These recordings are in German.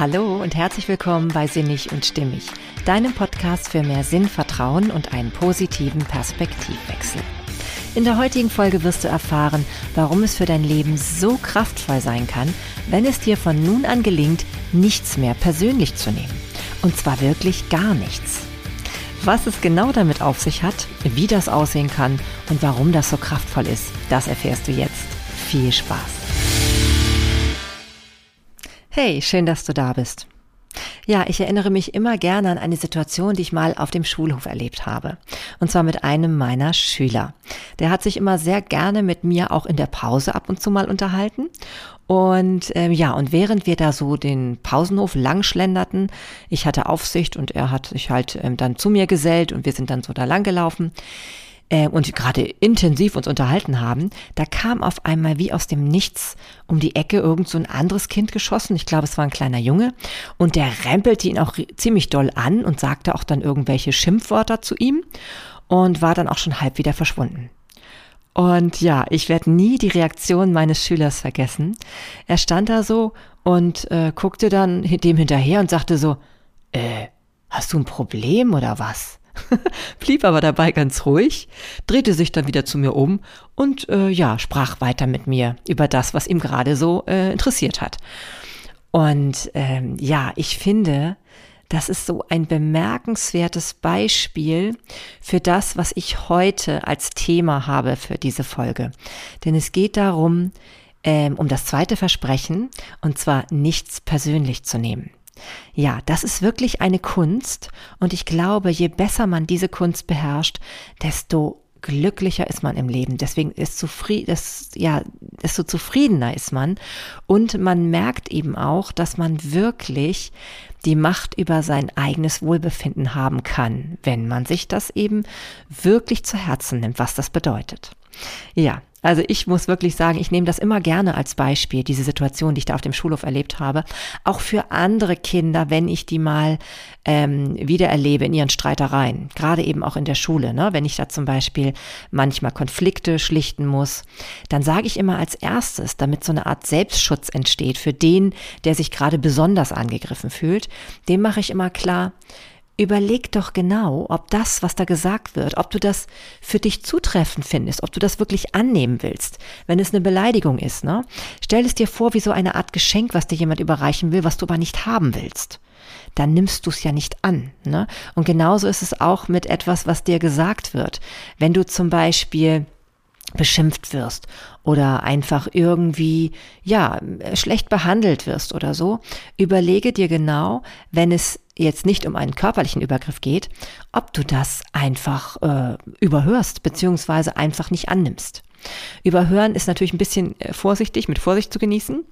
Hallo und herzlich willkommen bei Sinnig und Stimmig, deinem Podcast für mehr Sinn, Vertrauen und einen positiven Perspektivwechsel. In der heutigen Folge wirst du erfahren, warum es für dein Leben so kraftvoll sein kann, wenn es dir von nun an gelingt, nichts mehr persönlich zu nehmen. Und zwar wirklich gar nichts. Was es genau damit auf sich hat, wie das aussehen kann und warum das so kraftvoll ist, das erfährst du jetzt. Viel Spaß! Hey, schön, dass du da bist. Ja, ich erinnere mich immer gerne an eine Situation, die ich mal auf dem Schulhof erlebt habe. Und zwar mit einem meiner Schüler. Der hat sich immer sehr gerne mit mir auch in der Pause ab und zu mal unterhalten. Und ähm, ja, und während wir da so den Pausenhof lang schlenderten, ich hatte Aufsicht und er hat sich halt ähm, dann zu mir gesellt und wir sind dann so da lang gelaufen äh, und gerade intensiv uns unterhalten haben, da kam auf einmal wie aus dem Nichts um die Ecke irgend so ein anderes Kind geschossen. Ich glaube, es war ein kleiner Junge. Und der rempelte ihn auch ziemlich doll an und sagte auch dann irgendwelche Schimpfwörter zu ihm und war dann auch schon halb wieder verschwunden. Und ja, ich werde nie die Reaktion meines Schülers vergessen. Er stand da so und äh, guckte dann dem hinterher und sagte so, äh, hast du ein Problem oder was? blieb aber dabei ganz ruhig, drehte sich dann wieder zu mir um und äh, ja, sprach weiter mit mir über das, was ihm gerade so äh, interessiert hat. Und ähm, ja, ich finde, das ist so ein bemerkenswertes Beispiel für das, was ich heute als Thema habe für diese Folge. Denn es geht darum, ähm, um das zweite Versprechen, und zwar nichts persönlich zu nehmen. Ja, das ist wirklich eine Kunst und ich glaube, je besser man diese Kunst beherrscht, desto glücklicher ist man im Leben. Deswegen ist zufrieden, ja, desto zufriedener ist man. Und man merkt eben auch, dass man wirklich die Macht über sein eigenes Wohlbefinden haben kann, wenn man sich das eben wirklich zu Herzen nimmt, was das bedeutet. Ja, also ich muss wirklich sagen, ich nehme das immer gerne als Beispiel, diese Situation, die ich da auf dem Schulhof erlebt habe, auch für andere Kinder, wenn ich die mal ähm, wieder erlebe in ihren Streitereien, gerade eben auch in der Schule, ne? wenn ich da zum Beispiel manchmal Konflikte schlichten muss, dann sage ich immer als erstes, damit so eine Art Selbstschutz entsteht für den, der sich gerade besonders angegriffen fühlt, dem mache ich immer klar, überleg doch genau, ob das, was da gesagt wird, ob du das für dich zutreffend findest, ob du das wirklich annehmen willst. Wenn es eine Beleidigung ist, ne? Stell es dir vor wie so eine Art Geschenk, was dir jemand überreichen will, was du aber nicht haben willst. Dann nimmst du es ja nicht an. Ne? Und genauso ist es auch mit etwas, was dir gesagt wird. Wenn du zum Beispiel beschimpft wirst oder einfach irgendwie, ja, schlecht behandelt wirst oder so, überlege dir genau, wenn es jetzt nicht um einen körperlichen Übergriff geht, ob du das einfach äh, überhörst, beziehungsweise einfach nicht annimmst. Überhören ist natürlich ein bisschen äh, vorsichtig, mit Vorsicht zu genießen,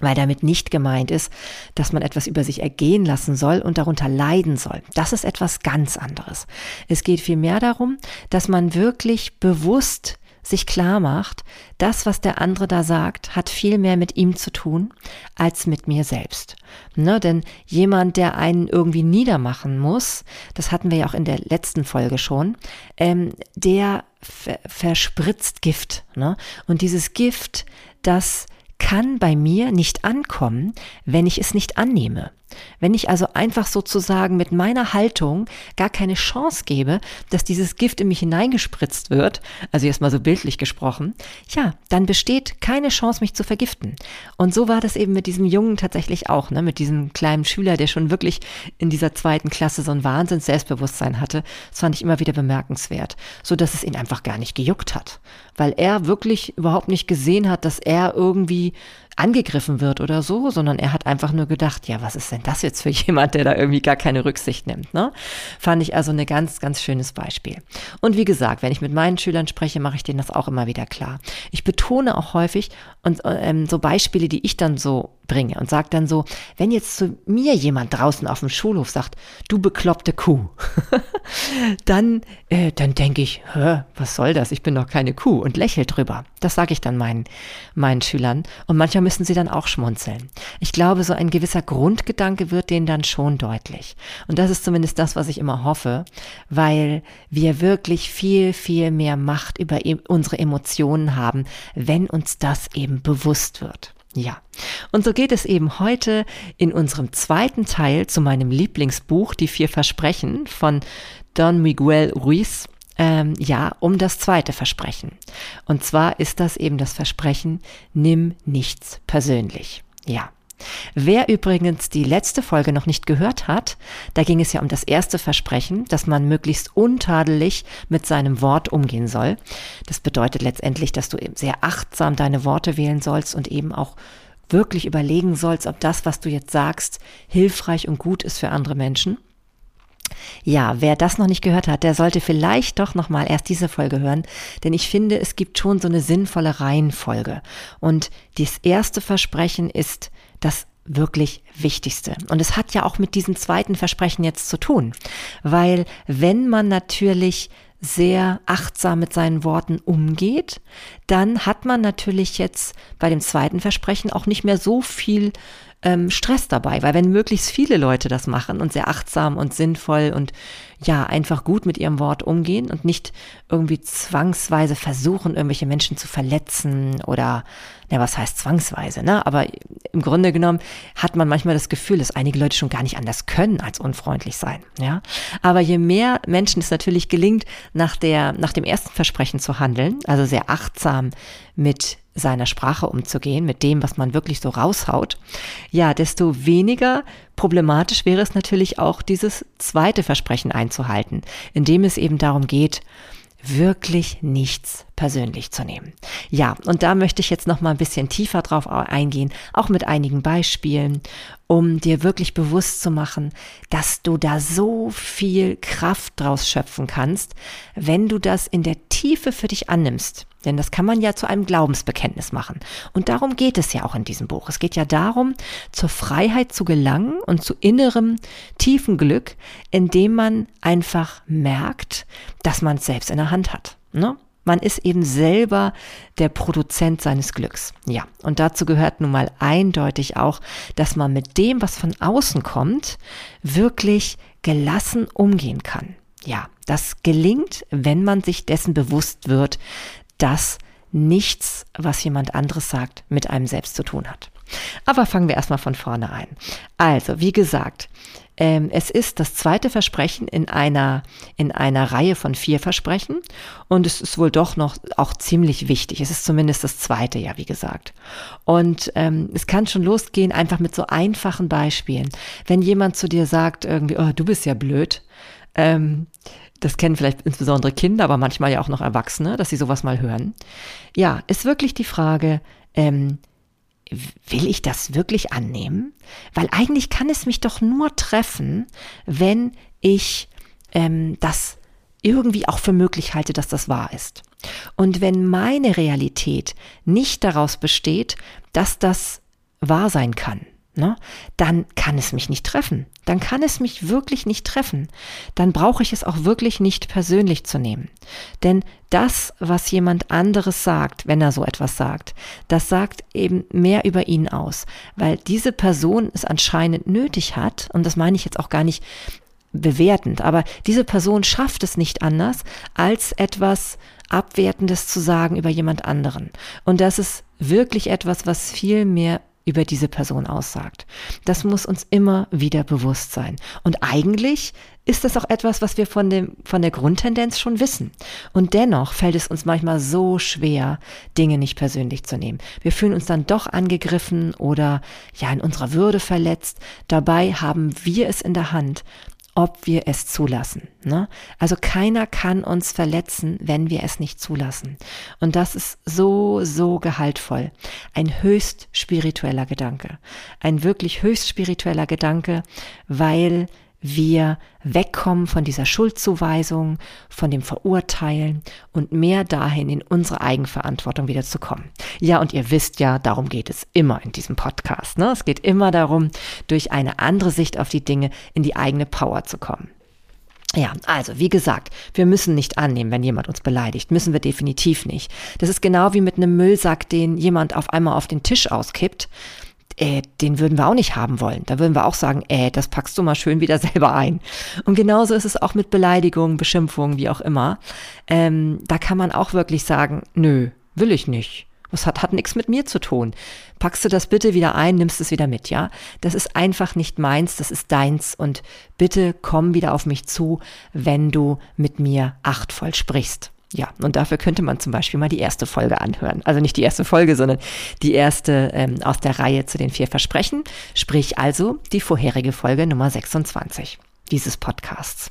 weil damit nicht gemeint ist, dass man etwas über sich ergehen lassen soll und darunter leiden soll. Das ist etwas ganz anderes. Es geht vielmehr darum, dass man wirklich bewusst sich klar macht, das, was der andere da sagt, hat viel mehr mit ihm zu tun als mit mir selbst. Ne, denn jemand, der einen irgendwie niedermachen muss, das hatten wir ja auch in der letzten Folge schon, ähm, der verspritzt Gift. Ne? Und dieses Gift, das kann bei mir nicht ankommen, wenn ich es nicht annehme. Wenn ich also einfach sozusagen mit meiner Haltung gar keine Chance gebe, dass dieses Gift in mich hineingespritzt wird, also jetzt mal so bildlich gesprochen, ja, dann besteht keine Chance, mich zu vergiften. Und so war das eben mit diesem Jungen tatsächlich auch, ne, mit diesem kleinen Schüler, der schon wirklich in dieser zweiten Klasse so ein Wahnsinns Selbstbewusstsein hatte. Das fand ich immer wieder bemerkenswert, so dass es ihn einfach gar nicht gejuckt hat, weil er wirklich überhaupt nicht gesehen hat, dass er irgendwie angegriffen wird oder so, sondern er hat einfach nur gedacht, ja, was ist denn das jetzt für jemand, der da irgendwie gar keine Rücksicht nimmt, ne? Fand ich also ein ganz, ganz schönes Beispiel. Und wie gesagt, wenn ich mit meinen Schülern spreche, mache ich denen das auch immer wieder klar. Ich betone auch häufig und ähm, so Beispiele, die ich dann so bringe und sage dann so, wenn jetzt zu mir jemand draußen auf dem Schulhof sagt, du bekloppte Kuh, dann, äh, dann denke ich, Hä, was soll das? Ich bin doch keine Kuh und lächel drüber. Das sage ich dann meinen, meinen Schülern und manchmal müssen sie dann auch schmunzeln. Ich glaube, so ein gewisser Grundgedanke wird denen dann schon deutlich. Und das ist zumindest das, was ich immer hoffe, weil wir wirklich viel, viel mehr Macht über e-, unsere Emotionen haben, wenn uns das eben bewusst wird. Ja, und so geht es eben heute in unserem zweiten Teil zu meinem Lieblingsbuch Die vier Versprechen von Don Miguel Ruiz. Ähm, ja, um das zweite Versprechen. Und zwar ist das eben das Versprechen, nimm nichts persönlich. Ja. Wer übrigens die letzte Folge noch nicht gehört hat, da ging es ja um das erste Versprechen, dass man möglichst untadelig mit seinem Wort umgehen soll. Das bedeutet letztendlich, dass du eben sehr achtsam deine Worte wählen sollst und eben auch wirklich überlegen sollst, ob das, was du jetzt sagst, hilfreich und gut ist für andere Menschen. Ja, wer das noch nicht gehört hat, der sollte vielleicht doch noch mal erst diese Folge hören, denn ich finde, es gibt schon so eine sinnvolle Reihenfolge. Und das erste Versprechen ist das wirklich Wichtigste. Und es hat ja auch mit diesem zweiten Versprechen jetzt zu tun, weil wenn man natürlich sehr achtsam mit seinen Worten umgeht, dann hat man natürlich jetzt bei dem zweiten Versprechen auch nicht mehr so viel ähm, Stress dabei, weil wenn möglichst viele Leute das machen und sehr achtsam und sinnvoll und ja, einfach gut mit ihrem Wort umgehen und nicht irgendwie zwangsweise versuchen, irgendwelche Menschen zu verletzen oder, na, was heißt zwangsweise, ne? Aber im Grunde genommen hat man manchmal das Gefühl, dass einige Leute schon gar nicht anders können als unfreundlich sein, ja? Aber je mehr Menschen es natürlich gelingt, nach der, nach dem ersten Versprechen zu handeln, also sehr achtsam mit seiner Sprache umzugehen, mit dem, was man wirklich so raushaut, ja, desto weniger problematisch wäre es natürlich auch, dieses zweite Versprechen einzuhalten, indem es eben darum geht, wirklich nichts persönlich zu nehmen. Ja, und da möchte ich jetzt noch mal ein bisschen tiefer drauf eingehen, auch mit einigen Beispielen, um dir wirklich bewusst zu machen, dass du da so viel Kraft draus schöpfen kannst, wenn du das in der Tiefe für dich annimmst. Denn das kann man ja zu einem Glaubensbekenntnis machen. Und darum geht es ja auch in diesem Buch. Es geht ja darum, zur Freiheit zu gelangen und zu innerem tiefen Glück, indem man einfach merkt, dass man es selbst in der Hand hat. Ne? Man ist eben selber der Produzent seines Glücks. Ja, und dazu gehört nun mal eindeutig auch, dass man mit dem, was von außen kommt, wirklich gelassen umgehen kann. Ja, das gelingt, wenn man sich dessen bewusst wird, dass nichts, was jemand anderes sagt, mit einem selbst zu tun hat. Aber fangen wir erstmal von vorne ein. Also, wie gesagt, ähm, es ist das zweite Versprechen in einer, in einer Reihe von vier Versprechen und es ist wohl doch noch auch ziemlich wichtig. Es ist zumindest das zweite, ja, wie gesagt. Und ähm, es kann schon losgehen, einfach mit so einfachen Beispielen. Wenn jemand zu dir sagt, irgendwie, oh, du bist ja blöd, ähm, das kennen vielleicht insbesondere Kinder, aber manchmal ja auch noch Erwachsene, dass sie sowas mal hören. Ja, ist wirklich die Frage, ähm, will ich das wirklich annehmen? Weil eigentlich kann es mich doch nur treffen, wenn ich ähm, das irgendwie auch für möglich halte, dass das wahr ist. Und wenn meine Realität nicht daraus besteht, dass das wahr sein kann, ne, dann kann es mich nicht treffen. Dann kann es mich wirklich nicht treffen. Dann brauche ich es auch wirklich nicht persönlich zu nehmen. Denn das, was jemand anderes sagt, wenn er so etwas sagt, das sagt eben mehr über ihn aus, weil diese Person es anscheinend nötig hat, und das meine ich jetzt auch gar nicht bewertend, aber diese Person schafft es nicht anders, als etwas Abwertendes zu sagen über jemand anderen. Und das ist wirklich etwas, was viel mehr über diese Person aussagt. Das muss uns immer wieder bewusst sein. Und eigentlich ist das auch etwas, was wir von, dem, von der Grundtendenz schon wissen. Und dennoch fällt es uns manchmal so schwer, Dinge nicht persönlich zu nehmen. Wir fühlen uns dann doch angegriffen oder ja in unserer Würde verletzt. Dabei haben wir es in der Hand, ob wir es zulassen. Ne? Also keiner kann uns verletzen, wenn wir es nicht zulassen. Und das ist so, so gehaltvoll. Ein höchst spiritueller Gedanke. Ein wirklich höchst spiritueller Gedanke, weil wir wegkommen von dieser Schuldzuweisung, von dem Verurteilen und mehr dahin in unsere Eigenverantwortung wieder zu kommen. Ja, und ihr wisst ja, darum geht es immer in diesem Podcast. Ne? Es geht immer darum, durch eine andere Sicht auf die Dinge in die eigene Power zu kommen. Ja, also wie gesagt, wir müssen nicht annehmen, wenn jemand uns beleidigt. Müssen wir definitiv nicht. Das ist genau wie mit einem Müllsack, den jemand auf einmal auf den Tisch auskippt äh, den würden wir auch nicht haben wollen. Da würden wir auch sagen, äh, das packst du mal schön wieder selber ein. Und genauso ist es auch mit Beleidigungen, Beschimpfungen, wie auch immer. Ähm, da kann man auch wirklich sagen, nö, will ich nicht. Das hat, hat nichts mit mir zu tun. Packst du das bitte wieder ein, nimmst es wieder mit, ja? Das ist einfach nicht meins, das ist deins und bitte komm wieder auf mich zu, wenn du mit mir achtvoll sprichst. Ja, und dafür könnte man zum Beispiel mal die erste Folge anhören. Also nicht die erste Folge, sondern die erste ähm, aus der Reihe zu den vier Versprechen, sprich also die vorherige Folge Nummer 26 dieses Podcasts.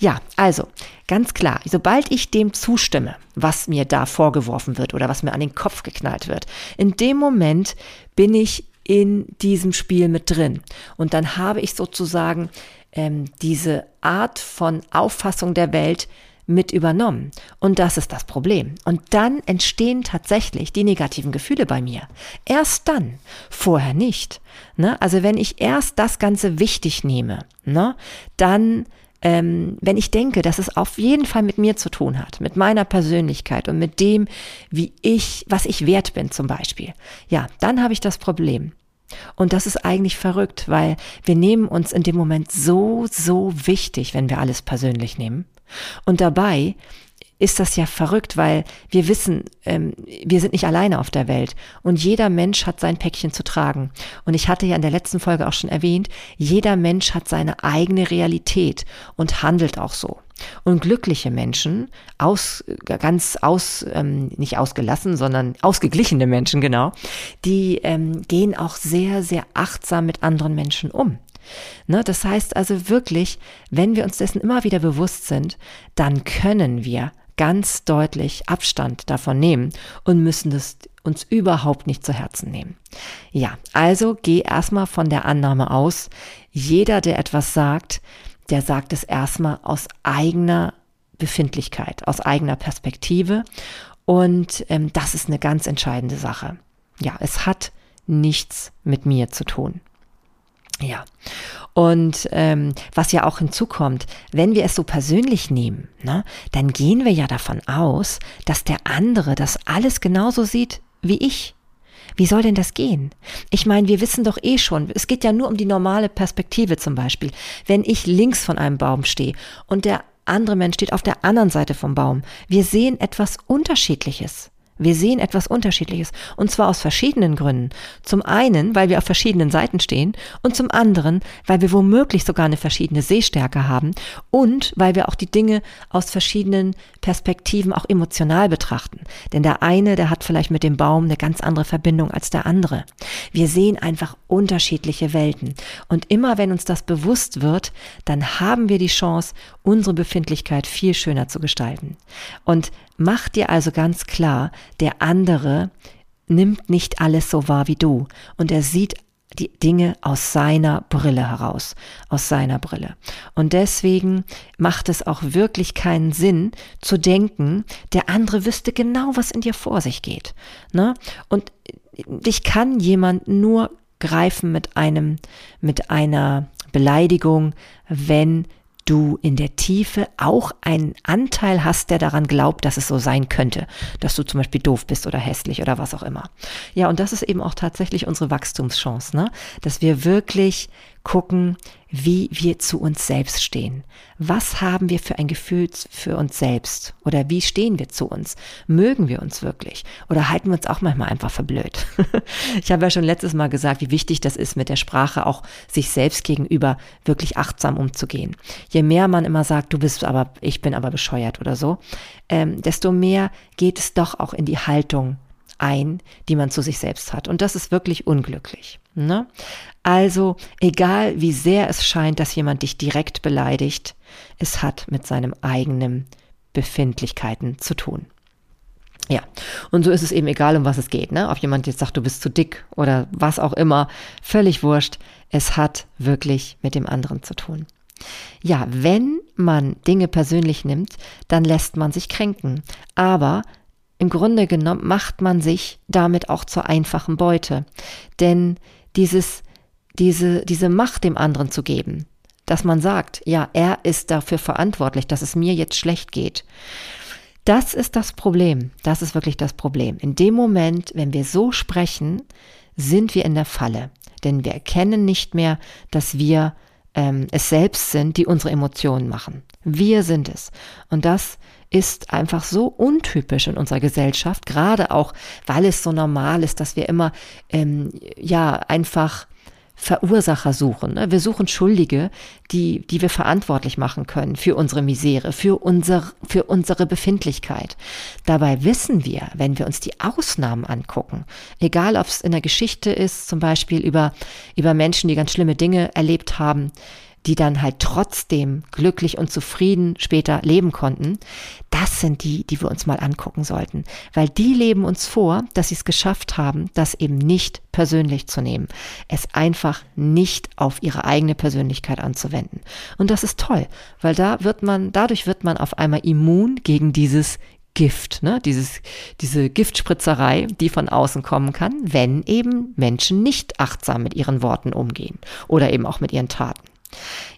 Ja, also ganz klar, sobald ich dem zustimme, was mir da vorgeworfen wird oder was mir an den Kopf geknallt wird, in dem Moment bin ich in diesem Spiel mit drin. Und dann habe ich sozusagen ähm, diese Art von Auffassung der Welt mit übernommen. Und das ist das Problem. Und dann entstehen tatsächlich die negativen Gefühle bei mir. Erst dann, vorher nicht. Ne? Also wenn ich erst das Ganze wichtig nehme, ne? dann ähm, wenn ich denke, dass es auf jeden Fall mit mir zu tun hat, mit meiner Persönlichkeit und mit dem, wie ich, was ich wert bin zum Beispiel, ja, dann habe ich das Problem. Und das ist eigentlich verrückt, weil wir nehmen uns in dem Moment so, so wichtig, wenn wir alles persönlich nehmen. Und dabei ist das ja verrückt, weil wir wissen, ähm, wir sind nicht alleine auf der Welt und jeder Mensch hat sein Päckchen zu tragen. Und ich hatte ja in der letzten Folge auch schon erwähnt, jeder Mensch hat seine eigene Realität und handelt auch so. Und glückliche Menschen, aus, ganz aus, ähm, nicht ausgelassen, sondern ausgeglichene Menschen, genau, die ähm, gehen auch sehr, sehr achtsam mit anderen Menschen um. Ne, das heißt also wirklich, wenn wir uns dessen immer wieder bewusst sind, dann können wir ganz deutlich Abstand davon nehmen und müssen das uns überhaupt nicht zu Herzen nehmen. Ja, also geh erstmal von der Annahme aus, jeder, der etwas sagt, der sagt es erstmal aus eigener Befindlichkeit, aus eigener Perspektive. Und ähm, das ist eine ganz entscheidende Sache. Ja, es hat nichts mit mir zu tun. Ja. Und ähm, was ja auch hinzukommt, wenn wir es so persönlich nehmen, ne, dann gehen wir ja davon aus, dass der andere das alles genauso sieht wie ich. Wie soll denn das gehen? Ich meine, wir wissen doch eh schon, es geht ja nur um die normale Perspektive zum Beispiel. Wenn ich links von einem Baum stehe und der andere Mensch steht auf der anderen Seite vom Baum, wir sehen etwas Unterschiedliches. Wir sehen etwas Unterschiedliches und zwar aus verschiedenen Gründen. Zum einen, weil wir auf verschiedenen Seiten stehen und zum anderen, weil wir womöglich sogar eine verschiedene Sehstärke haben und weil wir auch die Dinge aus verschiedenen Perspektiven auch emotional betrachten. Denn der eine, der hat vielleicht mit dem Baum eine ganz andere Verbindung als der andere. Wir sehen einfach unterschiedliche Welten und immer wenn uns das bewusst wird, dann haben wir die Chance, unsere Befindlichkeit viel schöner zu gestalten. Und Mach dir also ganz klar, der andere nimmt nicht alles so wahr wie du und er sieht die Dinge aus seiner Brille heraus, aus seiner Brille. Und deswegen macht es auch wirklich keinen Sinn zu denken, der andere wüsste genau, was in dir vor sich geht. Ne? Und dich kann jemand nur greifen mit einem, mit einer Beleidigung, wenn du in der Tiefe auch einen Anteil hast, der daran glaubt, dass es so sein könnte, dass du zum Beispiel doof bist oder hässlich oder was auch immer. Ja, und das ist eben auch tatsächlich unsere Wachstumschance, ne? dass wir wirklich gucken, wie wir zu uns selbst stehen. Was haben wir für ein Gefühl für uns selbst? Oder wie stehen wir zu uns? Mögen wir uns wirklich? Oder halten wir uns auch manchmal einfach für blöd? ich habe ja schon letztes Mal gesagt, wie wichtig das ist, mit der Sprache auch sich selbst gegenüber wirklich achtsam umzugehen. Je mehr man immer sagt, du bist aber, ich bin aber bescheuert oder so, ähm, desto mehr geht es doch auch in die Haltung ein, die man zu sich selbst hat. Und das ist wirklich unglücklich. Ne? Also, egal wie sehr es scheint, dass jemand dich direkt beleidigt, es hat mit seinem eigenen Befindlichkeiten zu tun. Ja, und so ist es eben egal, um was es geht, ne? Ob jemand jetzt sagt, du bist zu dick oder was auch immer, völlig wurscht. Es hat wirklich mit dem anderen zu tun. Ja, wenn man Dinge persönlich nimmt, dann lässt man sich kränken. Aber im Grunde genommen macht man sich damit auch zur einfachen Beute. Denn dieses, diese, diese Macht dem anderen zu geben, dass man sagt, ja, er ist dafür verantwortlich, dass es mir jetzt schlecht geht. Das ist das Problem. Das ist wirklich das Problem. In dem Moment, wenn wir so sprechen, sind wir in der Falle. Denn wir erkennen nicht mehr, dass wir ähm, es selbst sind, die unsere Emotionen machen. Wir sind es. Und das ist einfach so untypisch in unserer Gesellschaft, gerade auch, weil es so normal ist, dass wir immer ähm, ja einfach Verursacher suchen. Ne? Wir suchen Schuldige, die, die wir verantwortlich machen können für unsere Misere, für, unser, für unsere Befindlichkeit. Dabei wissen wir, wenn wir uns die Ausnahmen angucken, egal ob es in der Geschichte ist, zum Beispiel über, über Menschen, die ganz schlimme Dinge erlebt haben, die dann halt trotzdem glücklich und zufrieden später leben konnten, das sind die, die wir uns mal angucken sollten. Weil die leben uns vor, dass sie es geschafft haben, das eben nicht persönlich zu nehmen. Es einfach nicht auf ihre eigene Persönlichkeit anzuwenden. Und das ist toll, weil da wird man, dadurch wird man auf einmal immun gegen dieses Gift, ne? Dieses, diese Giftspritzerei, die von außen kommen kann, wenn eben Menschen nicht achtsam mit ihren Worten umgehen oder eben auch mit ihren Taten.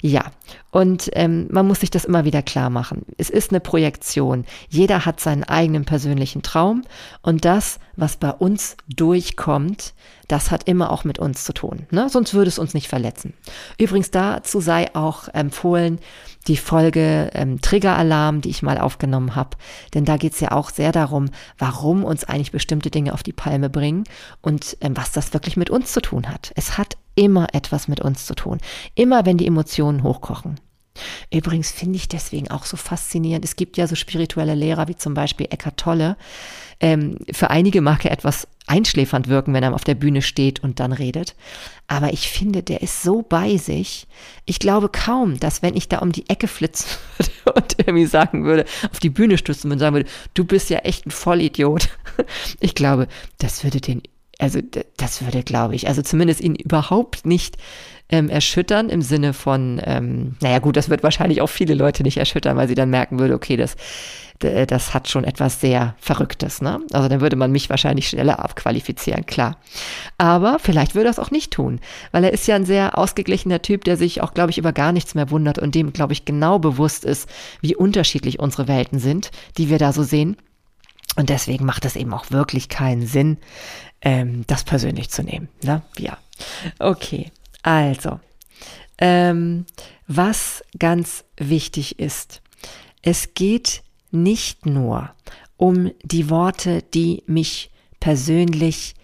Ja, und ähm, man muss sich das immer wieder klar machen. Es ist eine Projektion. Jeder hat seinen eigenen persönlichen Traum und das, was bei uns durchkommt, das hat immer auch mit uns zu tun. Ne? Sonst würde es uns nicht verletzen. Übrigens dazu sei auch empfohlen die Folge ähm, Triggeralarm, die ich mal aufgenommen habe. Denn da geht es ja auch sehr darum, warum uns eigentlich bestimmte Dinge auf die Palme bringen und ähm, was das wirklich mit uns zu tun hat. Es hat immer etwas mit uns zu tun. Immer wenn die Emotionen hochkochen. Übrigens finde ich deswegen auch so faszinierend. Es gibt ja so spirituelle Lehrer wie zum Beispiel Eckhart Tolle. Ähm, für einige mag er etwas einschläfernd wirken, wenn er auf der Bühne steht und dann redet. Aber ich finde, der ist so bei sich. Ich glaube kaum, dass wenn ich da um die Ecke flitzen würde und irgendwie sagen würde, auf die Bühne stützen und sagen würde, du bist ja echt ein Vollidiot. Ich glaube, das würde den, also das würde, glaube ich, also zumindest ihn überhaupt nicht ähm, erschüttern im Sinne von, ähm, naja gut, das wird wahrscheinlich auch viele Leute nicht erschüttern, weil sie dann merken würde, okay, das, das hat schon etwas sehr Verrücktes. Ne? Also dann würde man mich wahrscheinlich schneller abqualifizieren, klar. Aber vielleicht würde er es auch nicht tun, weil er ist ja ein sehr ausgeglichener Typ, der sich auch, glaube ich, über gar nichts mehr wundert und dem, glaube ich, genau bewusst ist, wie unterschiedlich unsere Welten sind, die wir da so sehen. Und deswegen macht es eben auch wirklich keinen Sinn, ähm, das persönlich zu nehmen. Ne? Ja. Okay. Also, ähm, was ganz wichtig ist, es geht nicht nur um die Worte, die mich persönlich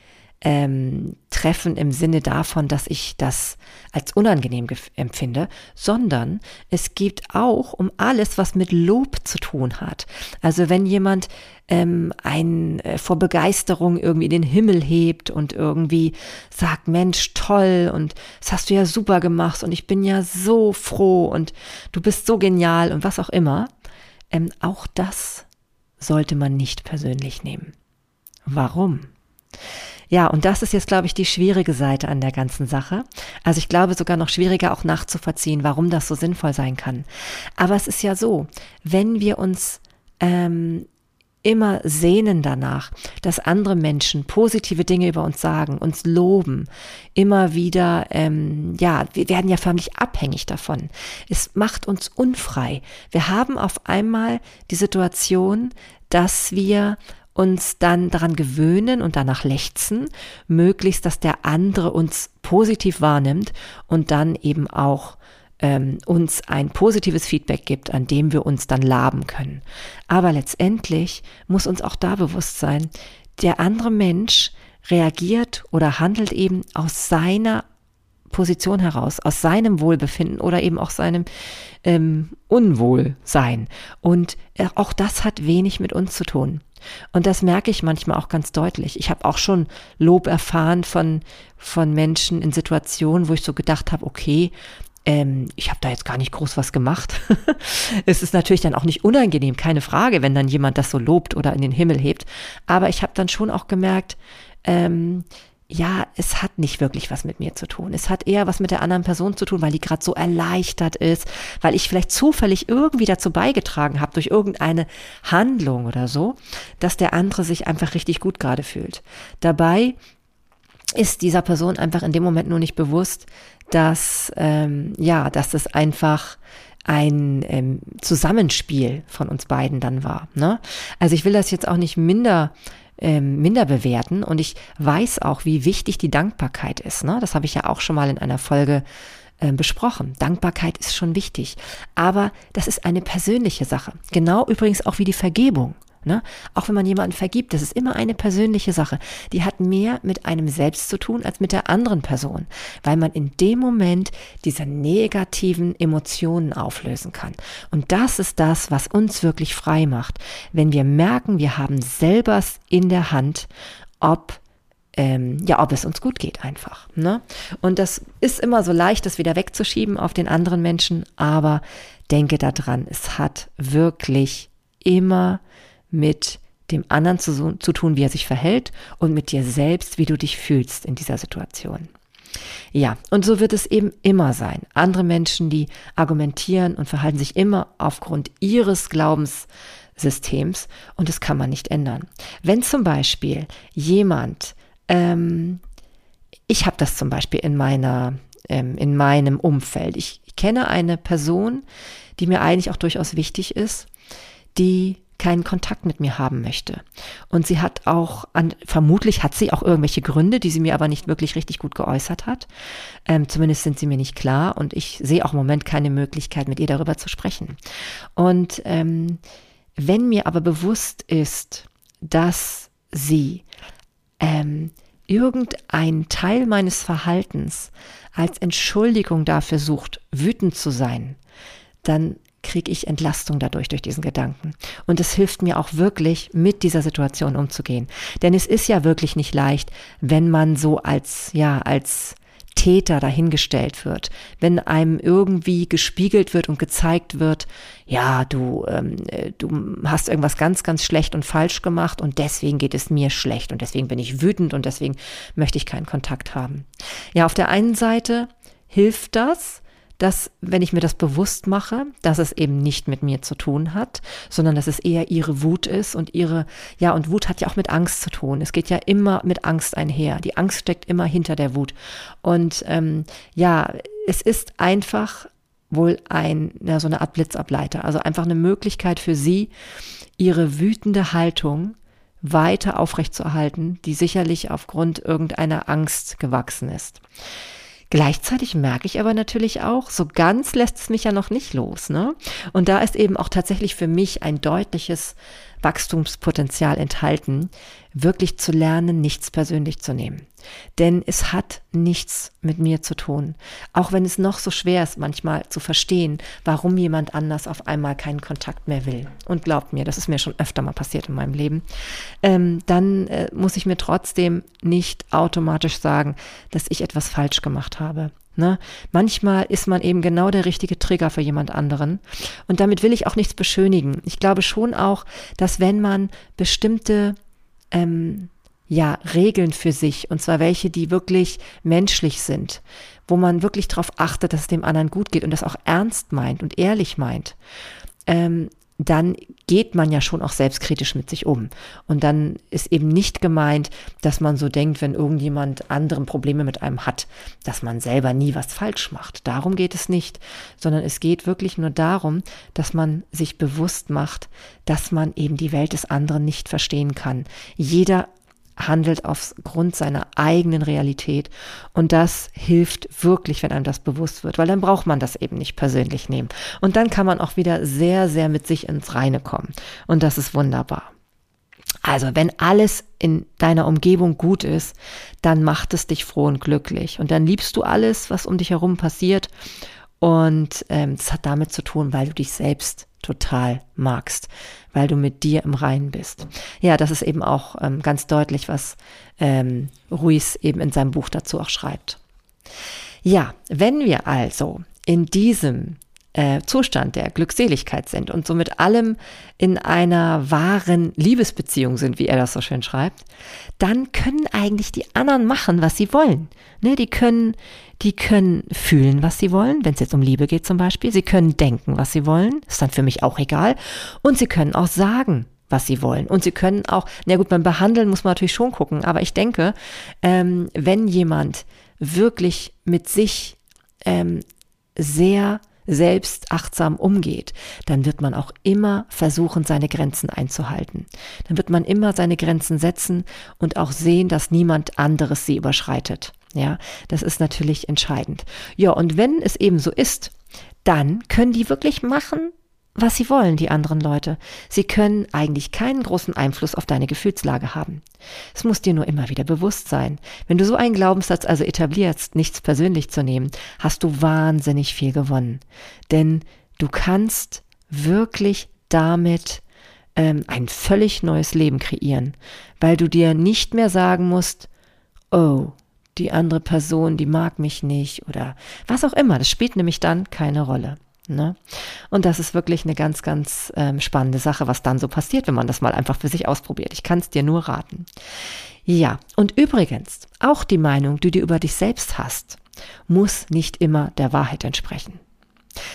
ähm, treffen im Sinne davon, dass ich das als unangenehm empfinde, sondern es geht auch um alles, was mit Lob zu tun hat. Also wenn jemand ähm, ein äh, vor Begeisterung irgendwie den Himmel hebt und irgendwie sagt, Mensch, toll und das hast du ja super gemacht und ich bin ja so froh und du bist so genial und was auch immer, ähm, auch das sollte man nicht persönlich nehmen. Warum? Ja, und das ist jetzt, glaube ich, die schwierige Seite an der ganzen Sache. Also ich glaube sogar noch schwieriger auch nachzuvollziehen, warum das so sinnvoll sein kann. Aber es ist ja so, wenn wir uns ähm, immer sehnen danach, dass andere Menschen positive Dinge über uns sagen, uns loben, immer wieder, ähm, ja, wir werden ja förmlich abhängig davon. Es macht uns unfrei. Wir haben auf einmal die Situation, dass wir uns dann daran gewöhnen und danach lechzen, möglichst, dass der andere uns positiv wahrnimmt und dann eben auch ähm, uns ein positives Feedback gibt, an dem wir uns dann laben können. Aber letztendlich muss uns auch da bewusst sein, der andere Mensch reagiert oder handelt eben aus seiner Position heraus, aus seinem Wohlbefinden oder eben auch seinem ähm, Unwohlsein. Und äh, auch das hat wenig mit uns zu tun. Und das merke ich manchmal auch ganz deutlich. Ich habe auch schon Lob erfahren von, von Menschen in Situationen, wo ich so gedacht habe, okay, ähm, ich habe da jetzt gar nicht groß was gemacht. es ist natürlich dann auch nicht unangenehm, keine Frage, wenn dann jemand das so lobt oder in den Himmel hebt. Aber ich habe dann schon auch gemerkt, ähm, ja, es hat nicht wirklich was mit mir zu tun. Es hat eher was mit der anderen Person zu tun, weil die gerade so erleichtert ist, weil ich vielleicht zufällig irgendwie dazu beigetragen habe, durch irgendeine Handlung oder so, dass der andere sich einfach richtig gut gerade fühlt. Dabei ist dieser Person einfach in dem Moment nur nicht bewusst, dass ähm, ja, dass es einfach ein ähm, Zusammenspiel von uns beiden dann war. Ne? Also ich will das jetzt auch nicht minder ähm, minder bewerten. Und ich weiß auch, wie wichtig die Dankbarkeit ist. Ne? Das habe ich ja auch schon mal in einer Folge äh, besprochen. Dankbarkeit ist schon wichtig. Aber das ist eine persönliche Sache. Genau übrigens auch wie die Vergebung. Ne? Auch wenn man jemanden vergibt, das ist immer eine persönliche Sache. Die hat mehr mit einem selbst zu tun als mit der anderen Person, weil man in dem Moment diese negativen Emotionen auflösen kann. Und das ist das, was uns wirklich frei macht. Wenn wir merken, wir haben selber in der Hand, ob ähm, ja, ob es uns gut geht einfach. Ne? Und das ist immer so leicht, das wieder wegzuschieben auf den anderen Menschen, aber denke daran, es hat wirklich immer mit dem anderen zu, zu tun, wie er sich verhält und mit dir selbst, wie du dich fühlst in dieser Situation. Ja, und so wird es eben immer sein. Andere Menschen, die argumentieren und verhalten sich immer aufgrund ihres Glaubenssystems und das kann man nicht ändern. Wenn zum Beispiel jemand, ähm, ich habe das zum Beispiel in meiner, ähm, in meinem Umfeld. Ich kenne eine Person, die mir eigentlich auch durchaus wichtig ist, die keinen Kontakt mit mir haben möchte. Und sie hat auch, an, vermutlich hat sie auch irgendwelche Gründe, die sie mir aber nicht wirklich richtig gut geäußert hat. Ähm, zumindest sind sie mir nicht klar und ich sehe auch im Moment keine Möglichkeit, mit ihr darüber zu sprechen. Und ähm, wenn mir aber bewusst ist, dass sie ähm, irgendein Teil meines Verhaltens als Entschuldigung dafür sucht, wütend zu sein, dann kriege ich Entlastung dadurch, durch diesen Gedanken. Und es hilft mir auch wirklich, mit dieser Situation umzugehen. Denn es ist ja wirklich nicht leicht, wenn man so als, ja, als Täter dahingestellt wird, wenn einem irgendwie gespiegelt wird und gezeigt wird, ja, du, ähm, äh, du hast irgendwas ganz, ganz schlecht und falsch gemacht und deswegen geht es mir schlecht und deswegen bin ich wütend und deswegen möchte ich keinen Kontakt haben. Ja, auf der einen Seite hilft das, dass, wenn ich mir das bewusst mache, dass es eben nicht mit mir zu tun hat, sondern dass es eher ihre Wut ist und ihre, ja, und Wut hat ja auch mit Angst zu tun. Es geht ja immer mit Angst einher. Die Angst steckt immer hinter der Wut. Und ähm, ja, es ist einfach wohl ein, ja, so eine Art Blitzableiter. Also einfach eine Möglichkeit für sie, ihre wütende Haltung weiter aufrechtzuerhalten, die sicherlich aufgrund irgendeiner Angst gewachsen ist. Gleichzeitig merke ich aber natürlich auch, so ganz lässt es mich ja noch nicht los. Ne? Und da ist eben auch tatsächlich für mich ein deutliches Wachstumspotenzial enthalten, wirklich zu lernen, nichts persönlich zu nehmen. Denn es hat nichts mit mir zu tun. Auch wenn es noch so schwer ist, manchmal zu verstehen, warum jemand anders auf einmal keinen Kontakt mehr will. Und glaubt mir, das ist mir schon öfter mal passiert in meinem Leben. Ähm, dann äh, muss ich mir trotzdem nicht automatisch sagen, dass ich etwas falsch gemacht habe. Ne? Manchmal ist man eben genau der richtige Trigger für jemand anderen. Und damit will ich auch nichts beschönigen. Ich glaube schon auch, dass wenn man bestimmte ähm, ja, Regeln für sich, und zwar welche, die wirklich menschlich sind, wo man wirklich darauf achtet, dass es dem anderen gut geht und das auch ernst meint und ehrlich meint, ähm, dann geht man ja schon auch selbstkritisch mit sich um. Und dann ist eben nicht gemeint, dass man so denkt, wenn irgendjemand anderen Probleme mit einem hat, dass man selber nie was falsch macht. Darum geht es nicht, sondern es geht wirklich nur darum, dass man sich bewusst macht, dass man eben die Welt des anderen nicht verstehen kann. Jeder handelt aufgrund seiner eigenen Realität. Und das hilft wirklich, wenn einem das bewusst wird, weil dann braucht man das eben nicht persönlich nehmen. Und dann kann man auch wieder sehr, sehr mit sich ins Reine kommen. Und das ist wunderbar. Also, wenn alles in deiner Umgebung gut ist, dann macht es dich froh und glücklich. Und dann liebst du alles, was um dich herum passiert. Und ähm, das hat damit zu tun, weil du dich selbst total magst, weil du mit dir im Reinen bist. Ja, das ist eben auch ähm, ganz deutlich, was ähm, Ruiz eben in seinem Buch dazu auch schreibt. Ja, wenn wir also in diesem äh, Zustand der Glückseligkeit sind und so mit allem in einer wahren Liebesbeziehung sind, wie er das so schön schreibt, dann können eigentlich die anderen machen, was sie wollen. Ne, die können, die können fühlen, was sie wollen, wenn es jetzt um Liebe geht zum Beispiel. Sie können denken, was sie wollen, ist dann für mich auch egal. Und sie können auch sagen, was sie wollen. Und sie können auch, na gut, beim Behandeln muss man natürlich schon gucken, aber ich denke, ähm, wenn jemand wirklich mit sich ähm, sehr selbst achtsam umgeht, dann wird man auch immer versuchen, seine Grenzen einzuhalten. Dann wird man immer seine Grenzen setzen und auch sehen, dass niemand anderes sie überschreitet. Ja, das ist natürlich entscheidend. Ja, und wenn es eben so ist, dann können die wirklich machen, was sie wollen, die anderen Leute. Sie können eigentlich keinen großen Einfluss auf deine Gefühlslage haben. Es muss dir nur immer wieder bewusst sein. Wenn du so einen Glaubenssatz also etablierst, nichts persönlich zu nehmen, hast du wahnsinnig viel gewonnen. Denn du kannst wirklich damit ähm, ein völlig neues Leben kreieren, weil du dir nicht mehr sagen musst, oh, die andere Person, die mag mich nicht oder was auch immer. Das spielt nämlich dann keine Rolle. Ne? Und das ist wirklich eine ganz, ganz ähm, spannende Sache, was dann so passiert, wenn man das mal einfach für sich ausprobiert. Ich kann es dir nur raten. Ja, und übrigens, auch die Meinung, die du über dich selbst hast, muss nicht immer der Wahrheit entsprechen.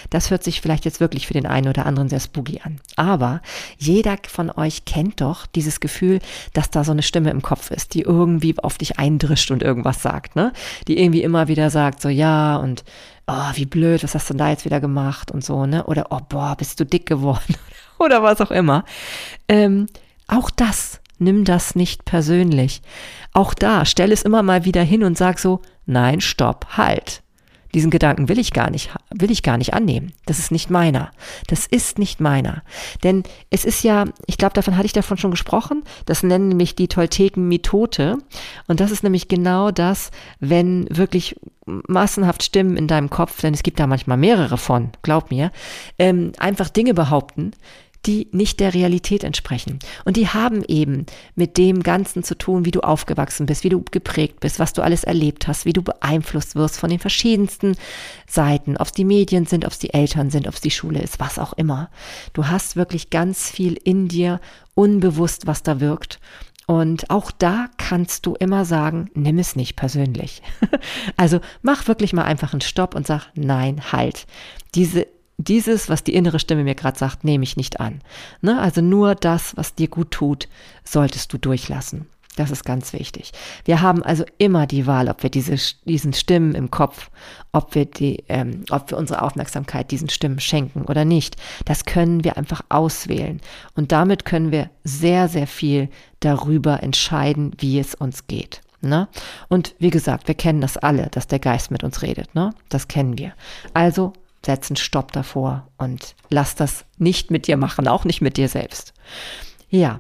Das hört sich vielleicht jetzt wirklich für den einen oder anderen sehr spooky an. Aber jeder von euch kennt doch dieses Gefühl, dass da so eine Stimme im Kopf ist, die irgendwie auf dich eindrischt und irgendwas sagt, ne? Die irgendwie immer wieder sagt, so ja und oh, wie blöd, was hast du denn da jetzt wieder gemacht und so, ne? Oder oh, boah, bist du dick geworden oder was auch immer. Ähm, auch das, nimm das nicht persönlich. Auch da, stell es immer mal wieder hin und sag so, nein, stopp, halt. Diesen Gedanken will ich gar nicht, will ich gar nicht annehmen. Das ist nicht meiner. Das ist nicht meiner. Denn es ist ja, ich glaube, davon hatte ich davon schon gesprochen. Das nennen nämlich die Tolteken Mitote. Und das ist nämlich genau das, wenn wirklich massenhaft Stimmen in deinem Kopf, denn es gibt da manchmal mehrere von, glaub mir, ähm, einfach Dinge behaupten, die nicht der Realität entsprechen. Und die haben eben mit dem Ganzen zu tun, wie du aufgewachsen bist, wie du geprägt bist, was du alles erlebt hast, wie du beeinflusst wirst von den verschiedensten Seiten, ob es die Medien sind, ob es die Eltern sind, ob es die Schule ist, was auch immer. Du hast wirklich ganz viel in dir, unbewusst, was da wirkt. Und auch da kannst du immer sagen, nimm es nicht persönlich. also mach wirklich mal einfach einen Stopp und sag, nein, halt. Diese dieses, was die innere Stimme mir gerade sagt, nehme ich nicht an. Ne? Also nur das, was dir gut tut, solltest du durchlassen. Das ist ganz wichtig. Wir haben also immer die Wahl, ob wir diese, diesen Stimmen im Kopf, ob wir, die, ähm, ob wir unsere Aufmerksamkeit diesen Stimmen schenken oder nicht. Das können wir einfach auswählen. Und damit können wir sehr, sehr viel darüber entscheiden, wie es uns geht. Ne? Und wie gesagt, wir kennen das alle, dass der Geist mit uns redet. Ne? Das kennen wir. Also setz einen Stopp davor und lass das nicht mit dir machen, auch nicht mit dir selbst. Ja.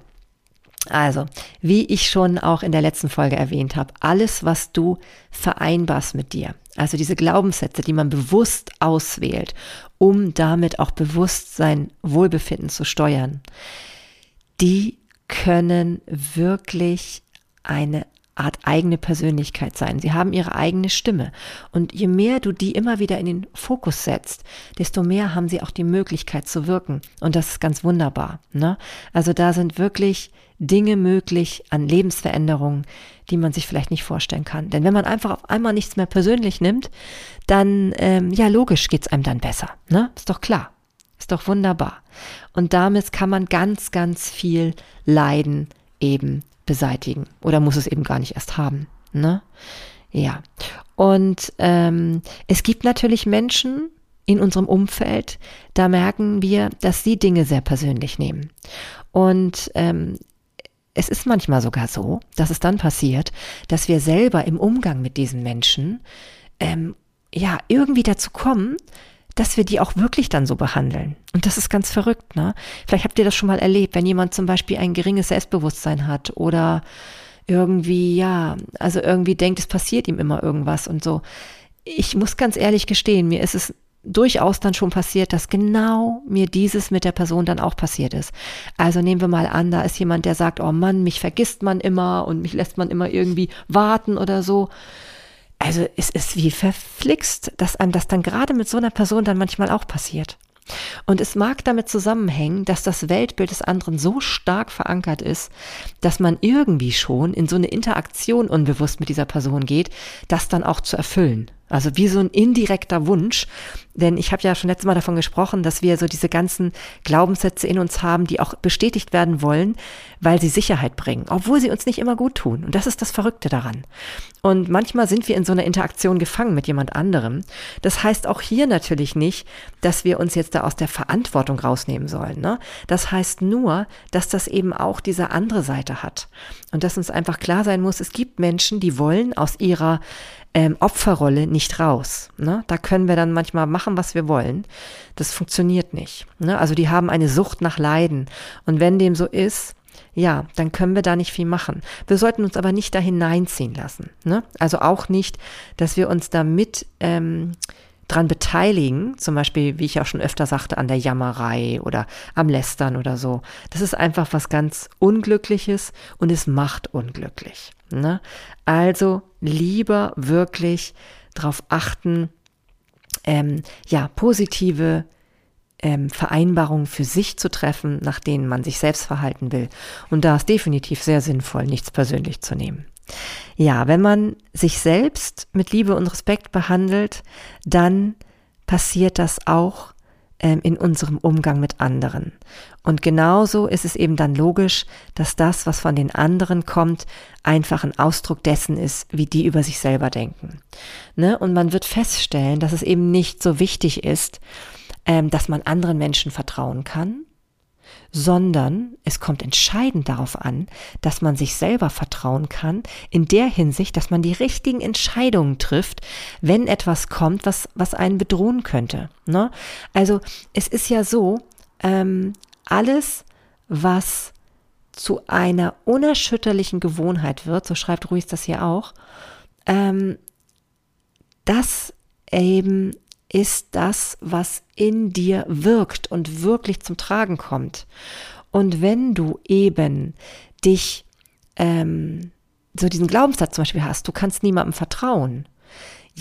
Also, wie ich schon auch in der letzten Folge erwähnt habe, alles, was du vereinbarst mit dir, also diese Glaubenssätze, die man bewusst auswählt, um damit auch bewusst sein Wohlbefinden zu steuern, die können wirklich eine Art eigene Persönlichkeit sein. Sie haben ihre eigene Stimme. Und je mehr du die immer wieder in den Fokus setzt, desto mehr haben sie auch die Möglichkeit zu wirken. Und das ist ganz wunderbar. Ne? Also da sind wirklich Dinge möglich an Lebensveränderungen, die man sich vielleicht nicht vorstellen kann. Denn wenn man einfach auf einmal nichts mehr persönlich nimmt, dann, ähm, ja, logisch geht's einem dann besser. Ne? Ist doch klar. Ist doch wunderbar. Und damit kann man ganz, ganz viel Leiden eben beseitigen oder muss es eben gar nicht erst haben. Ne? Ja. Und ähm, es gibt natürlich Menschen in unserem Umfeld, da merken wir, dass sie Dinge sehr persönlich nehmen. Und ähm, es ist manchmal sogar so, dass es dann passiert, dass wir selber im Umgang mit diesen Menschen ähm, ja irgendwie dazu kommen, dass wir die auch wirklich dann so behandeln. Und das ist ganz verrückt, ne? Vielleicht habt ihr das schon mal erlebt, wenn jemand zum Beispiel ein geringes Selbstbewusstsein hat oder irgendwie, ja, also irgendwie denkt, es passiert ihm immer irgendwas und so. Ich muss ganz ehrlich gestehen, mir ist es durchaus dann schon passiert, dass genau mir dieses mit der Person dann auch passiert ist. Also nehmen wir mal an, da ist jemand, der sagt, oh Mann, mich vergisst man immer und mich lässt man immer irgendwie warten oder so. Also es ist wie verflixt, dass einem das dann gerade mit so einer Person dann manchmal auch passiert. Und es mag damit zusammenhängen, dass das Weltbild des anderen so stark verankert ist, dass man irgendwie schon in so eine Interaktion unbewusst mit dieser Person geht, das dann auch zu erfüllen. Also wie so ein indirekter Wunsch. Denn ich habe ja schon letztes Mal davon gesprochen, dass wir so diese ganzen Glaubenssätze in uns haben, die auch bestätigt werden wollen, weil sie Sicherheit bringen, obwohl sie uns nicht immer gut tun. Und das ist das Verrückte daran. Und manchmal sind wir in so einer Interaktion gefangen mit jemand anderem. Das heißt auch hier natürlich nicht, dass wir uns jetzt da aus der Verantwortung rausnehmen sollen. Ne? Das heißt nur, dass das eben auch diese andere Seite hat. Und dass uns einfach klar sein muss, es gibt Menschen, die wollen aus ihrer ähm, Opferrolle nicht raus. Ne? Da können wir dann manchmal machen, was wir wollen. Das funktioniert nicht. Ne? Also die haben eine Sucht nach Leiden. Und wenn dem so ist, ja, dann können wir da nicht viel machen. Wir sollten uns aber nicht da hineinziehen lassen. Ne? Also auch nicht, dass wir uns damit ähm, dran beteiligen, zum Beispiel, wie ich auch schon öfter sagte, an der Jammerei oder am Lästern oder so. Das ist einfach was ganz Unglückliches und es macht unglücklich. Ne? Also lieber wirklich darauf achten, ähm, ja, positive ähm, Vereinbarungen für sich zu treffen, nach denen man sich selbst verhalten will. Und da ist definitiv sehr sinnvoll, nichts persönlich zu nehmen. Ja, wenn man sich selbst mit Liebe und Respekt behandelt, dann passiert das auch ähm, in unserem Umgang mit anderen. Und genauso ist es eben dann logisch, dass das, was von den anderen kommt, einfach ein Ausdruck dessen ist, wie die über sich selber denken. Ne? Und man wird feststellen, dass es eben nicht so wichtig ist, ähm, dass man anderen Menschen vertrauen kann, sondern es kommt entscheidend darauf an, dass man sich selber vertrauen kann, in der Hinsicht, dass man die richtigen Entscheidungen trifft, wenn etwas kommt, was, was einen bedrohen könnte. Ne? Also es ist ja so, ähm, alles, was zu einer unerschütterlichen Gewohnheit wird, so schreibt Ruiz das hier auch, ähm, das eben ist das, was in dir wirkt und wirklich zum Tragen kommt. Und wenn du eben dich ähm, so diesen Glaubenssatz zum Beispiel hast, du kannst niemandem vertrauen,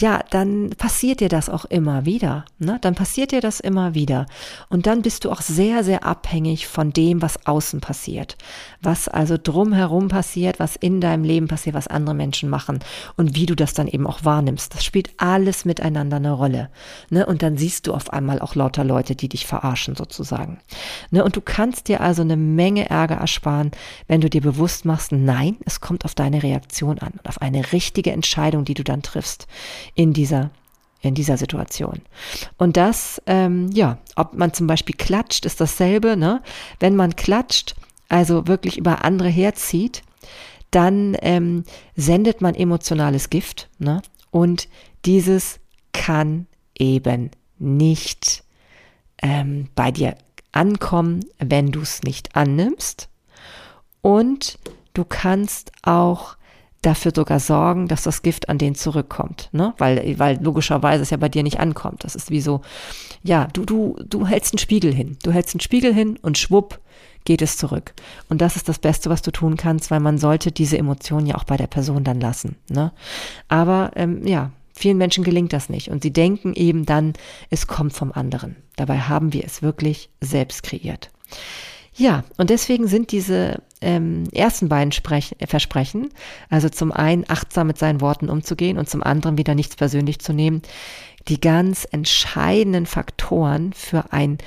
ja, dann passiert dir das auch immer wieder. Ne? Dann passiert dir das immer wieder. Und dann bist du auch sehr, sehr abhängig von dem, was außen passiert. Was also drumherum passiert, was in deinem Leben passiert, was andere Menschen machen und wie du das dann eben auch wahrnimmst. Das spielt alles miteinander eine Rolle. Ne? Und dann siehst du auf einmal auch lauter Leute, die dich verarschen sozusagen. Ne? Und du kannst dir also eine Menge Ärger ersparen, wenn du dir bewusst machst, nein, es kommt auf deine Reaktion an und auf eine richtige Entscheidung, die du dann triffst in dieser in dieser Situation. Und das, ähm, ja, ob man zum Beispiel klatscht, ist dasselbe. Ne? Wenn man klatscht, also wirklich über andere herzieht, dann ähm, sendet man emotionales Gift. Ne? Und dieses kann eben nicht ähm, bei dir ankommen, wenn du es nicht annimmst. Und du kannst auch dafür sogar sorgen, dass das Gift an den zurückkommt, ne? Weil, weil logischerweise es ja bei dir nicht ankommt. Das ist wie so, ja, du, du, du hältst einen Spiegel hin. Du hältst einen Spiegel hin und schwupp geht es zurück. Und das ist das Beste, was du tun kannst, weil man sollte diese Emotionen ja auch bei der Person dann lassen, ne? Aber, ähm, ja, vielen Menschen gelingt das nicht. Und sie denken eben dann, es kommt vom anderen. Dabei haben wir es wirklich selbst kreiert. Ja, und deswegen sind diese ähm, ersten beiden Sprech Versprechen, also zum einen achtsam mit seinen Worten umzugehen und zum anderen wieder nichts persönlich zu nehmen, die ganz entscheidenden Faktoren für ein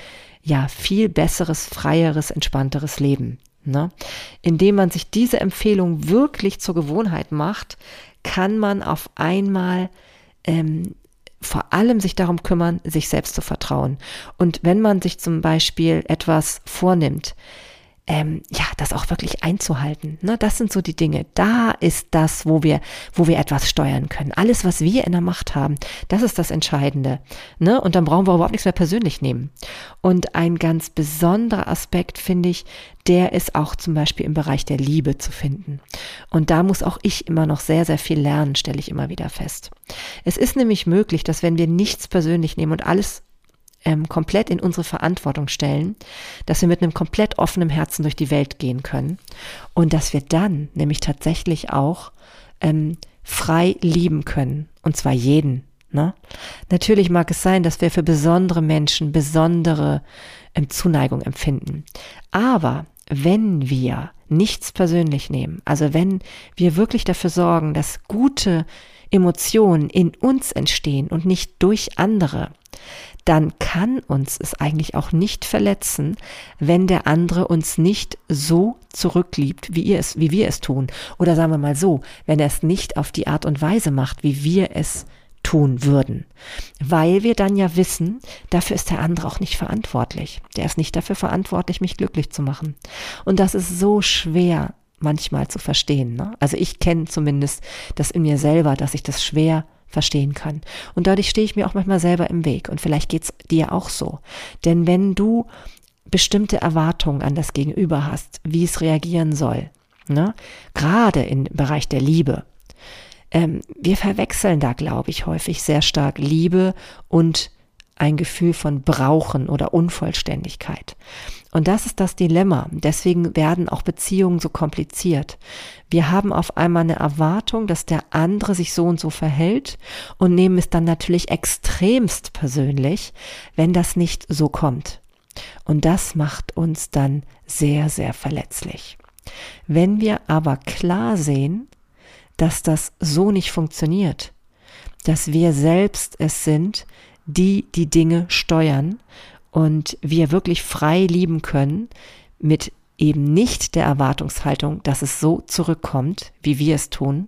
ja viel besseres, freieres, entspannteres Leben. Ne? Indem man sich diese Empfehlung wirklich zur Gewohnheit macht, kann man auf einmal ähm, vor allem sich darum kümmern, sich selbst zu vertrauen. Und wenn man sich zum Beispiel etwas vornimmt, ähm, ja, das auch wirklich einzuhalten. Ne? Das sind so die Dinge. Da ist das, wo wir, wo wir etwas steuern können. Alles, was wir in der Macht haben, das ist das Entscheidende. Ne? Und dann brauchen wir überhaupt nichts mehr persönlich nehmen. Und ein ganz besonderer Aspekt, finde ich, der ist auch zum Beispiel im Bereich der Liebe zu finden. Und da muss auch ich immer noch sehr, sehr viel lernen, stelle ich immer wieder fest. Es ist nämlich möglich, dass wenn wir nichts persönlich nehmen und alles ähm, komplett in unsere Verantwortung stellen, dass wir mit einem komplett offenen Herzen durch die Welt gehen können und dass wir dann nämlich tatsächlich auch ähm, frei lieben können und zwar jeden. Ne? Natürlich mag es sein, dass wir für besondere Menschen besondere ähm, Zuneigung empfinden, aber wenn wir nichts persönlich nehmen, also wenn wir wirklich dafür sorgen, dass gute Emotionen in uns entstehen und nicht durch andere, dann kann uns es eigentlich auch nicht verletzen, wenn der andere uns nicht so zurückliebt, wie, ihr es, wie wir es tun. Oder sagen wir mal so, wenn er es nicht auf die Art und Weise macht, wie wir es tun würden. Weil wir dann ja wissen, dafür ist der andere auch nicht verantwortlich. Der ist nicht dafür verantwortlich, mich glücklich zu machen. Und das ist so schwer manchmal zu verstehen. Ne? Also ich kenne zumindest das in mir selber, dass ich das schwer verstehen kann. Und dadurch stehe ich mir auch manchmal selber im Weg. Und vielleicht geht's dir auch so. Denn wenn du bestimmte Erwartungen an das Gegenüber hast, wie es reagieren soll, ne? gerade im Bereich der Liebe, ähm, wir verwechseln da, glaube ich, häufig sehr stark Liebe und ein Gefühl von Brauchen oder Unvollständigkeit. Und das ist das Dilemma. Deswegen werden auch Beziehungen so kompliziert. Wir haben auf einmal eine Erwartung, dass der andere sich so und so verhält und nehmen es dann natürlich extremst persönlich, wenn das nicht so kommt. Und das macht uns dann sehr, sehr verletzlich. Wenn wir aber klar sehen, dass das so nicht funktioniert, dass wir selbst es sind, die die Dinge steuern und wir wirklich frei lieben können mit eben nicht der Erwartungshaltung, dass es so zurückkommt, wie wir es tun,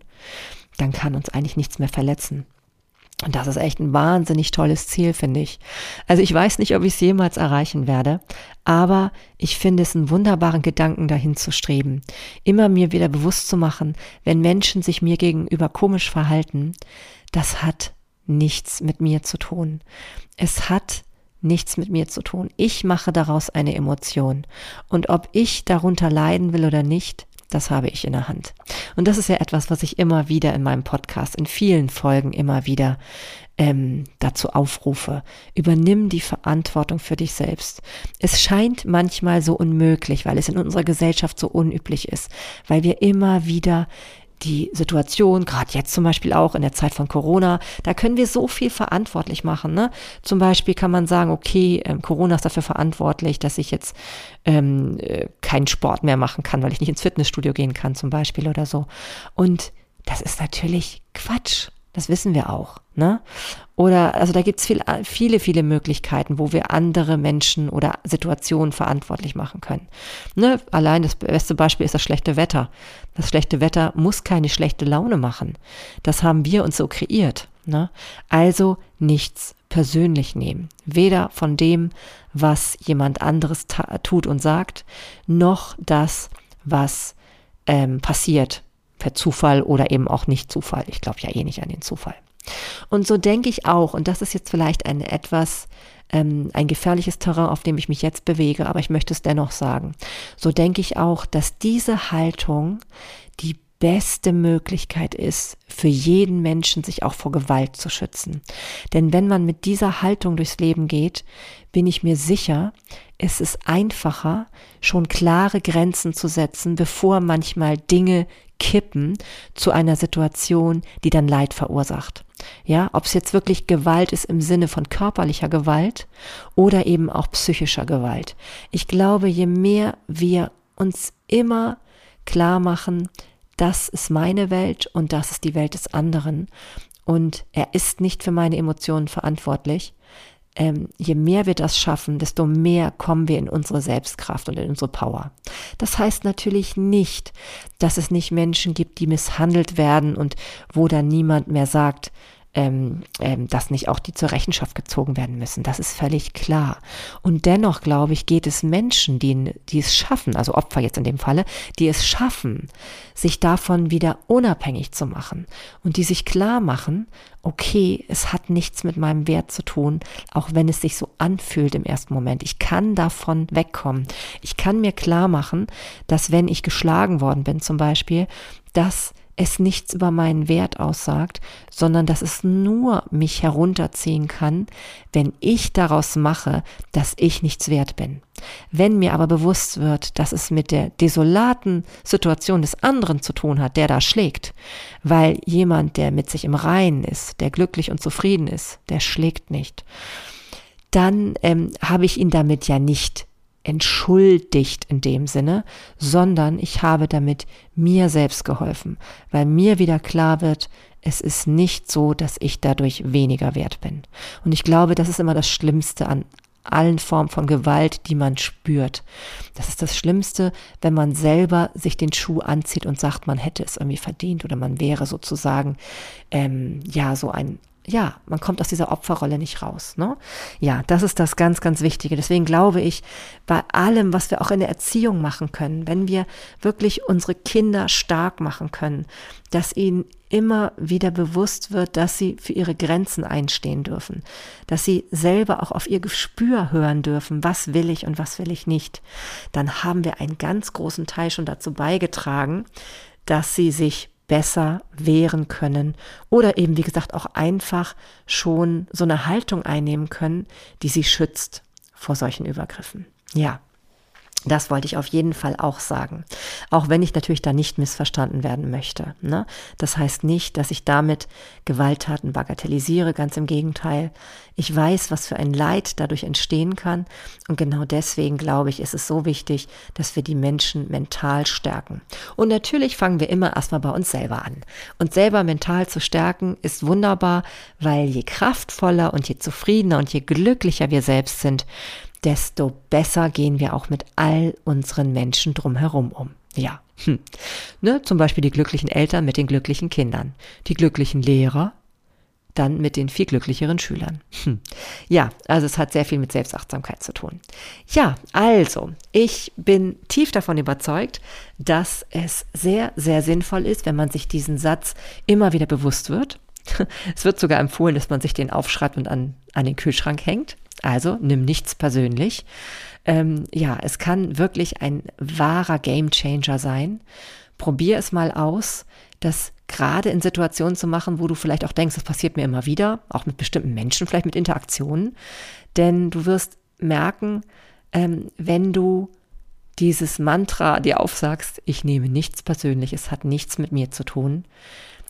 dann kann uns eigentlich nichts mehr verletzen. Und das ist echt ein wahnsinnig tolles Ziel, finde ich. Also ich weiß nicht, ob ich es jemals erreichen werde, aber ich finde es einen wunderbaren Gedanken, dahin zu streben. Immer mir wieder bewusst zu machen, wenn Menschen sich mir gegenüber komisch verhalten, das hat nichts mit mir zu tun. Es hat nichts mit mir zu tun. Ich mache daraus eine Emotion. Und ob ich darunter leiden will oder nicht, das habe ich in der Hand. Und das ist ja etwas, was ich immer wieder in meinem Podcast, in vielen Folgen immer wieder ähm, dazu aufrufe. Übernimm die Verantwortung für dich selbst. Es scheint manchmal so unmöglich, weil es in unserer Gesellschaft so unüblich ist, weil wir immer wieder die Situation, gerade jetzt zum Beispiel auch in der Zeit von Corona, da können wir so viel verantwortlich machen. Ne? Zum Beispiel kann man sagen, okay, ähm, Corona ist dafür verantwortlich, dass ich jetzt ähm, äh, keinen Sport mehr machen kann, weil ich nicht ins Fitnessstudio gehen kann zum Beispiel oder so. Und das ist natürlich Quatsch. Das wissen wir auch. Ne? Oder also da gibt es viel, viele, viele Möglichkeiten, wo wir andere Menschen oder Situationen verantwortlich machen können. Ne? Allein das beste Beispiel ist das schlechte Wetter. Das schlechte Wetter muss keine schlechte Laune machen. Das haben wir uns so kreiert. Ne? Also nichts persönlich nehmen. Weder von dem, was jemand anderes tut und sagt, noch das, was ähm, passiert per Zufall oder eben auch nicht Zufall. Ich glaube ja eh nicht an den Zufall. Und so denke ich auch, und das ist jetzt vielleicht ein etwas ähm, ein gefährliches Terrain, auf dem ich mich jetzt bewege, aber ich möchte es dennoch sagen. So denke ich auch, dass diese Haltung die beste Möglichkeit ist, für jeden Menschen sich auch vor Gewalt zu schützen. Denn wenn man mit dieser Haltung durchs Leben geht, bin ich mir sicher, ist es einfacher, schon klare Grenzen zu setzen, bevor manchmal Dinge kippen zu einer Situation, die dann Leid verursacht. Ja, ob es jetzt wirklich Gewalt ist im Sinne von körperlicher Gewalt oder eben auch psychischer Gewalt. Ich glaube, je mehr wir uns immer klar machen, das ist meine Welt und das ist die Welt des anderen und er ist nicht für meine Emotionen verantwortlich, ähm, je mehr wir das schaffen, desto mehr kommen wir in unsere Selbstkraft und in unsere Power. Das heißt natürlich nicht, dass es nicht Menschen gibt, die misshandelt werden und wo dann niemand mehr sagt, ähm, ähm, dass nicht auch die zur Rechenschaft gezogen werden müssen. Das ist völlig klar. Und dennoch, glaube ich, geht es Menschen, die, die es schaffen, also Opfer jetzt in dem Falle, die es schaffen, sich davon wieder unabhängig zu machen und die sich klar machen, okay, es hat nichts mit meinem Wert zu tun, auch wenn es sich so anfühlt im ersten Moment. Ich kann davon wegkommen. Ich kann mir klar machen, dass wenn ich geschlagen worden bin zum Beispiel, dass es nichts über meinen Wert aussagt, sondern dass es nur mich herunterziehen kann, wenn ich daraus mache, dass ich nichts wert bin. Wenn mir aber bewusst wird, dass es mit der desolaten Situation des anderen zu tun hat, der da schlägt, weil jemand, der mit sich im Reinen ist, der glücklich und zufrieden ist, der schlägt nicht, dann ähm, habe ich ihn damit ja nicht entschuldigt in dem Sinne, sondern ich habe damit mir selbst geholfen, weil mir wieder klar wird, es ist nicht so, dass ich dadurch weniger wert bin. Und ich glaube, das ist immer das Schlimmste an allen Formen von Gewalt, die man spürt. Das ist das Schlimmste, wenn man selber sich den Schuh anzieht und sagt, man hätte es irgendwie verdient oder man wäre sozusagen ähm, ja so ein ja, man kommt aus dieser Opferrolle nicht raus. Ne? Ja, das ist das ganz, ganz Wichtige. Deswegen glaube ich, bei allem, was wir auch in der Erziehung machen können, wenn wir wirklich unsere Kinder stark machen können, dass ihnen immer wieder bewusst wird, dass sie für ihre Grenzen einstehen dürfen, dass sie selber auch auf ihr Gespür hören dürfen, was will ich und was will ich nicht, dann haben wir einen ganz großen Teil schon dazu beigetragen, dass sie sich besser wehren können oder eben, wie gesagt, auch einfach schon so eine Haltung einnehmen können, die sie schützt vor solchen Übergriffen. Ja, das wollte ich auf jeden Fall auch sagen. Auch wenn ich natürlich da nicht missverstanden werden möchte. Ne? Das heißt nicht, dass ich damit Gewalttaten bagatellisiere, ganz im Gegenteil. Ich weiß, was für ein Leid dadurch entstehen kann. Und genau deswegen glaube ich, ist es so wichtig, dass wir die Menschen mental stärken. Und natürlich fangen wir immer erstmal bei uns selber an. Und selber mental zu stärken ist wunderbar, weil je kraftvoller und je zufriedener und je glücklicher wir selbst sind, desto besser gehen wir auch mit all unseren Menschen drumherum um. Ja, hm. ne, zum Beispiel die glücklichen Eltern mit den glücklichen Kindern, die glücklichen Lehrer dann mit den viel glücklicheren Schülern. Hm. Ja, also es hat sehr viel mit Selbstachtsamkeit zu tun. Ja, also, ich bin tief davon überzeugt, dass es sehr, sehr sinnvoll ist, wenn man sich diesen Satz immer wieder bewusst wird. Es wird sogar empfohlen, dass man sich den aufschreibt und an, an den Kühlschrank hängt. Also nimm nichts persönlich. Ähm, ja, es kann wirklich ein wahrer Gamechanger sein. Probier es mal aus, das gerade in Situationen zu machen, wo du vielleicht auch denkst, das passiert mir immer wieder, auch mit bestimmten Menschen, vielleicht mit Interaktionen. Denn du wirst merken, ähm, wenn du dieses Mantra dir aufsagst, ich nehme nichts persönlich, es hat nichts mit mir zu tun,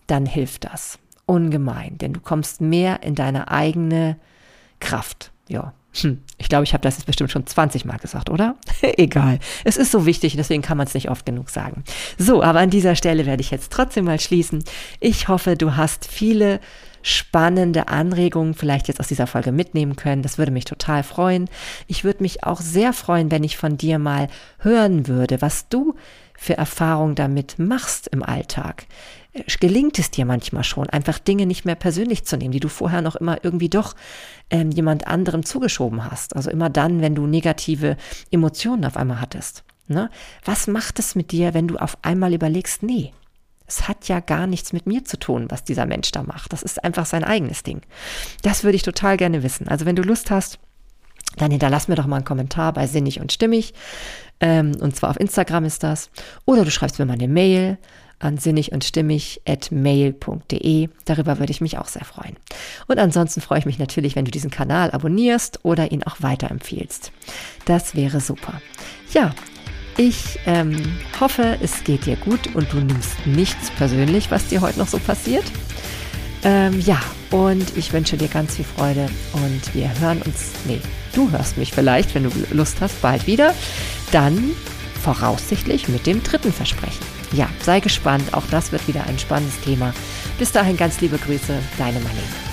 dann hilft das ungemein, denn du kommst mehr in deine eigene Kraft ja, hm. ich glaube, ich habe das jetzt bestimmt schon 20 Mal gesagt, oder? Egal. Es ist so wichtig, deswegen kann man es nicht oft genug sagen. So, aber an dieser Stelle werde ich jetzt trotzdem mal schließen. Ich hoffe, du hast viele spannende Anregungen vielleicht jetzt aus dieser Folge mitnehmen können. Das würde mich total freuen. Ich würde mich auch sehr freuen, wenn ich von dir mal hören würde, was du für Erfahrungen damit machst im Alltag gelingt es dir manchmal schon, einfach Dinge nicht mehr persönlich zu nehmen, die du vorher noch immer irgendwie doch ähm, jemand anderem zugeschoben hast. Also immer dann, wenn du negative Emotionen auf einmal hattest. Ne? Was macht es mit dir, wenn du auf einmal überlegst, nee, es hat ja gar nichts mit mir zu tun, was dieser Mensch da macht. Das ist einfach sein eigenes Ding. Das würde ich total gerne wissen. Also wenn du Lust hast, dann hinterlass mir doch mal einen Kommentar bei Sinnig und Stimmig. Ähm, und zwar auf Instagram ist das. Oder du schreibst mir mal eine Mail an sinnig und stimmig at mail.de. Darüber würde ich mich auch sehr freuen. Und ansonsten freue ich mich natürlich, wenn du diesen Kanal abonnierst oder ihn auch weiterempfiehlst. Das wäre super. Ja, ich ähm, hoffe, es geht dir gut und du nimmst nichts persönlich, was dir heute noch so passiert. Ähm, ja, und ich wünsche dir ganz viel Freude und wir hören uns, nee, du hörst mich vielleicht, wenn du Lust hast, bald wieder. Dann voraussichtlich mit dem dritten Versprechen. Ja, sei gespannt, auch das wird wieder ein spannendes Thema. Bis dahin ganz liebe Grüße, deine Marlene.